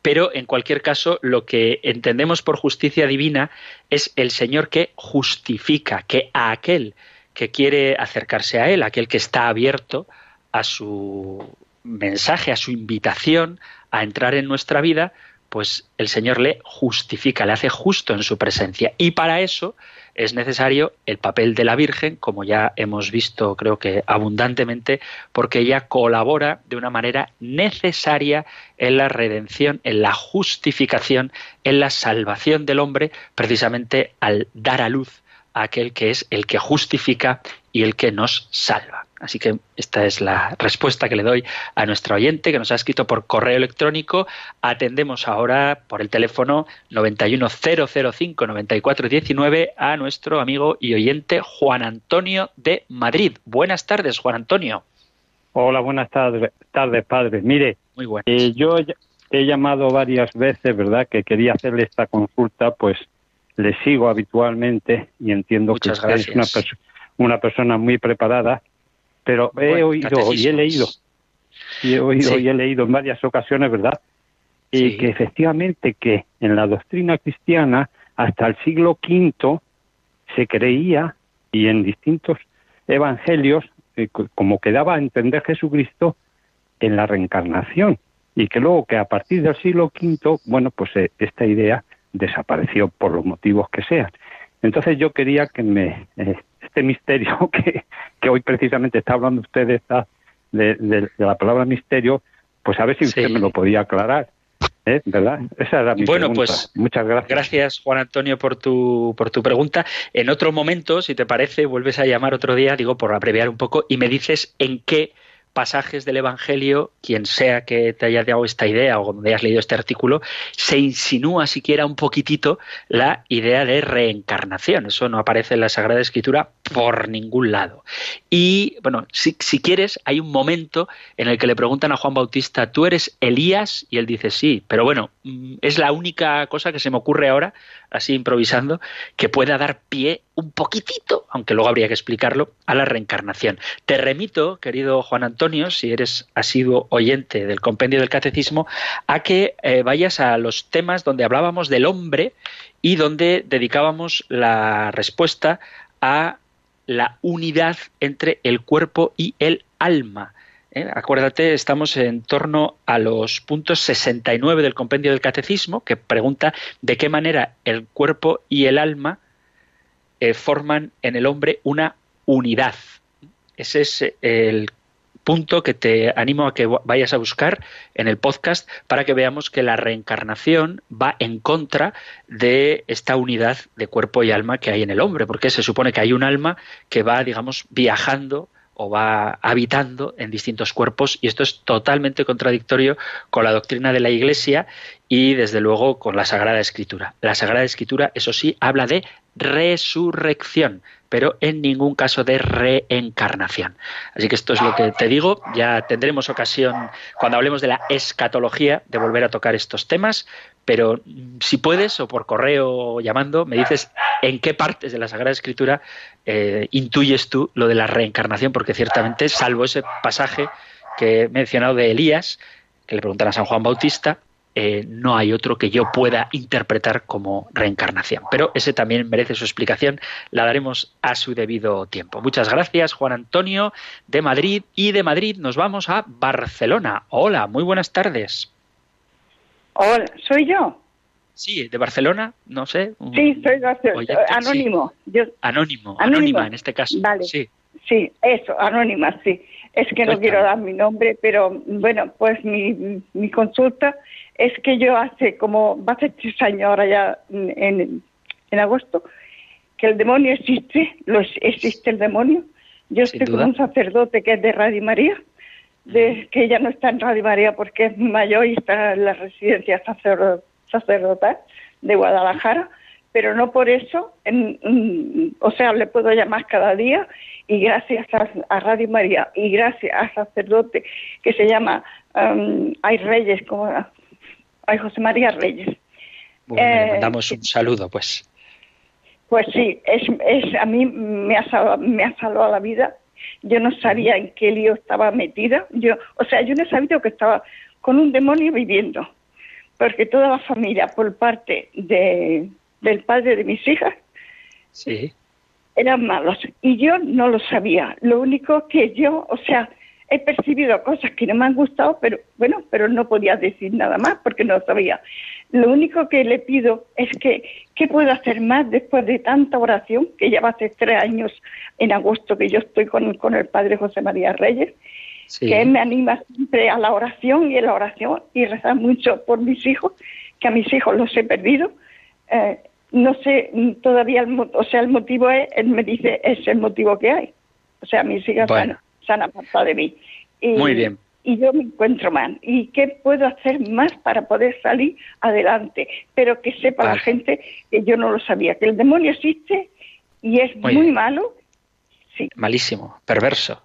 pero en cualquier caso, lo que entendemos por justicia divina es el Señor que justifica, que a aquel que quiere acercarse a Él, aquel que está abierto a su mensaje, a su invitación a entrar en nuestra vida, pues el Señor le justifica, le hace justo en su presencia. Y para eso es necesario el papel de la Virgen, como ya hemos visto creo que abundantemente, porque ella colabora de una manera necesaria en la redención, en la justificación, en la salvación del hombre, precisamente al dar a luz aquel que es el que justifica y el que nos salva. Así que esta es la respuesta que le doy a nuestro oyente que nos ha escrito por correo electrónico. Atendemos ahora por el teléfono 910059419 a nuestro amigo y oyente Juan Antonio de Madrid. Buenas tardes, Juan Antonio.
Hola, buenas tardes, tardes padre. Mire,
Muy buenas.
eh, yo he llamado varias veces, ¿verdad? Que quería hacerle esta consulta, pues le sigo habitualmente y entiendo
Muchas
que es una, perso- una persona muy preparada, pero he
Bueno,
oído y he leído, y he oído
Sí.
y he leído en varias ocasiones, ¿verdad? Y que efectivamente que en la doctrina cristiana hasta el siglo V se creía y en distintos evangelios eh, co- como que daba a entender Jesucristo en la reencarnación. Y que luego que a partir del siglo V, bueno, pues eh, esta idea desapareció por los motivos que sean. Entonces yo quería que me eh, este misterio <laughs> que, que hoy precisamente está hablando usted de, esta, de, de- de la palabra misterio, pues a ver si usted
Sí.
me lo podía aclarar, ¿eh? ¿verdad? Esa era mi
Bueno,
pregunta.
pues,
muchas gracias.
Gracias, Juan Antonio, por tu, por tu pregunta. En otro momento, si te parece, vuelves a llamar otro día, digo, por abreviar un poco, y me dices en qué pasajes del Evangelio, quien sea que te haya dado esta idea o donde hayas leído este artículo, se insinúa siquiera un poquitito la idea de reencarnación. Eso no aparece en la Sagrada Escritura por ningún lado. Y bueno, si, si quieres, hay un momento en el que le preguntan a Juan Bautista, ¿tú eres Elías? Y él dice, sí, pero bueno, mm, es la única cosa que se me ocurre ahora, así improvisando, que pueda dar pie un poquitito, aunque luego habría que explicarlo, a la reencarnación. Te remito, querido Juan Antonio, si eres asiduo oyente del compendio del catecismo, a que eh, vayas a los temas donde hablábamos del hombre y donde dedicábamos la respuesta a la unidad entre el cuerpo y el alma. ¿Eh? Acuérdate, estamos en torno a los puntos 69 del compendio del catecismo, que pregunta de qué manera el cuerpo y el alma eh, forman en el hombre una unidad. Ese es eh, el punto que te animo a que vayas a buscar en el podcast para que veamos que la reencarnación va en contra de esta unidad de cuerpo y alma que hay en el hombre, porque se supone que hay un alma que va, digamos, viajando o va habitando en distintos cuerpos y esto es totalmente contradictorio con la doctrina de la Iglesia y desde luego con la Sagrada Escritura. La Sagrada Escritura, eso sí, habla de resurrección, pero en ningún caso de reencarnación. Así que esto es lo que te digo, ya tendremos ocasión cuando hablemos de la escatología de volver a tocar estos temas, pero si puedes o por correo o llamando, me dices en qué partes de la Sagrada Escritura eh, intuyes tú lo de la reencarnación, porque ciertamente, salvo ese pasaje que he mencionado de Elías, que le preguntan a San Juan Bautista, eh, no hay otro que yo pueda interpretar como reencarnación. Pero ese también merece su explicación, la daremos a su debido tiempo. Muchas gracias, Juan Antonio, de Madrid, y de Madrid nos vamos a Barcelona. Hola, muy buenas tardes.
Hola, ¿soy yo?
Sí, de Barcelona, no sé. un
Sí, soy García,
oyente, sí.
anónimo. Yo,
Anónimo,
Anónimo.
anónima en este caso.
Vale.
Sí.
sí, eso, anónima, sí. Es que no quiero dar mi nombre, pero bueno, pues mi, mi consulta es que yo hace como, va a ser tres años ahora ya en, en agosto, que el demonio existe, lo, existe el demonio. Yo
Sin
estoy
duda.
con un sacerdote que es de Radio María, de, que ella no está en Radio María porque es mayor y está en la residencia sacerdo- sacerdotal de Guadalajara, pero no por eso, en- o sea, le puedo llamar cada día y gracias a, a Radio María y gracias al sacerdote que se llama um, Ay Reyes, como Ay José María Reyes.
Bueno, le
Eh,
mandamos un saludo, pues.
Pues sí, es, es a mí me ha, salvado, me ha salvado la vida. Yo no sabía en qué lío estaba metida. Yo, o sea, yo no he sabido que estaba con un demonio viviendo, porque toda la familia, por parte de, del padre de mis hijas,
Sí.
eran malos y yo no lo sabía. Lo único que yo, o sea, he percibido cosas que no me han gustado, pero bueno, pero no podía decir nada más porque no lo sabía. Lo único que le pido es que, ¿qué puedo hacer más después de tanta oración? Que ya va a tres años en agosto que yo estoy con, con el padre José María Reyes,
sí.
que él me anima siempre a la oración y a la oración y rezar mucho por mis hijos, que a mis hijos los he perdido. Eh, no sé todavía, el, o sea, el motivo es, él me dice, es el motivo que hay. O sea, mis hijas
Bueno.
se han- se han apartado de mí. Y,
Muy bien.
Y yo me encuentro mal. ¿Y qué puedo hacer más para poder salir adelante? Pero que sepa
Vale.
la gente que yo no lo sabía, que el demonio existe y es
Muy
malo. Sí.
Malísimo, perverso.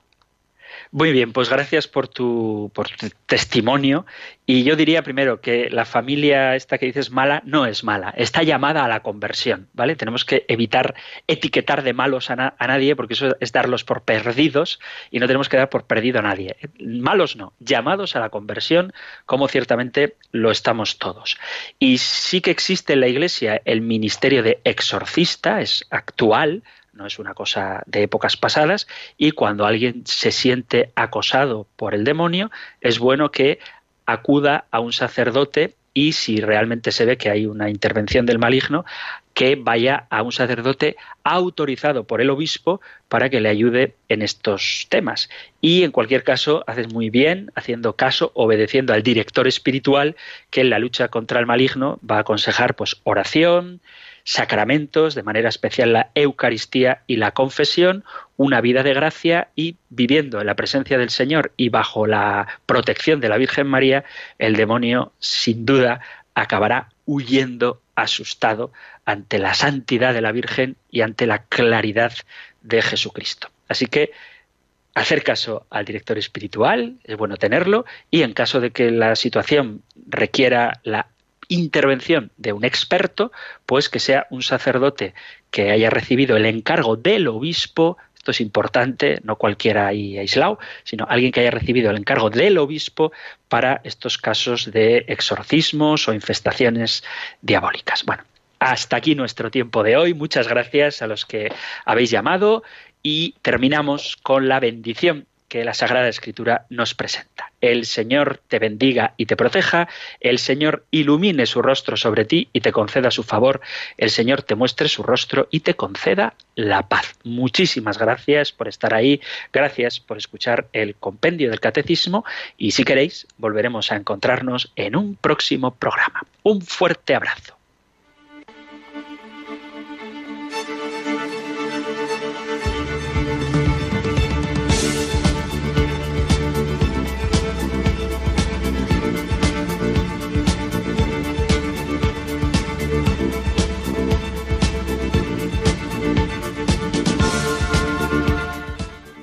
Muy bien, pues gracias por tu, por tu testimonio. Y yo diría primero que la familia esta que dices mala no es mala, está llamada a la conversión, ¿vale? Tenemos que evitar etiquetar de malos a, a nadie porque eso es darlos por perdidos y no tenemos que dar por perdido a nadie. Malos no, llamados a la conversión como ciertamente lo estamos todos. Y sí que existe en la Iglesia el ministerio de exorcista, es actual, no es una cosa de épocas pasadas, y cuando alguien se siente acosado por el demonio, es bueno que acuda a un sacerdote y si realmente se ve que hay una intervención del maligno, que vaya a un sacerdote autorizado por el obispo para que le ayude en estos temas. Y en cualquier caso, haces muy bien haciendo caso, obedeciendo al director espiritual que en la lucha contra el maligno va a aconsejar pues oración, sacramentos, de manera especial la Eucaristía y la confesión, una vida de gracia y viviendo en la presencia del Señor y bajo la protección de la Virgen María, el demonio sin duda acabará huyendo asustado ante la santidad de la Virgen y ante la claridad de Jesucristo. Así que hacer caso al director espiritual, es bueno tenerlo, y en caso de que la situación requiera la intervención de un experto, pues que sea un sacerdote que haya recibido el encargo del obispo, esto es importante, no cualquiera ahí aislado, sino alguien que haya recibido el encargo del obispo para estos casos de exorcismos o infestaciones diabólicas. Bueno, hasta aquí nuestro tiempo de hoy. Muchas gracias a los que habéis llamado y terminamos con la bendición que la Sagrada Escritura nos presenta. El Señor te bendiga y te proteja, el Señor ilumine su rostro sobre ti y te conceda su favor, el Señor te muestre su rostro y te conceda la paz. Muchísimas gracias por estar ahí, gracias por escuchar el compendio del catecismo y si queréis volveremos a encontrarnos en un próximo programa. Un fuerte abrazo.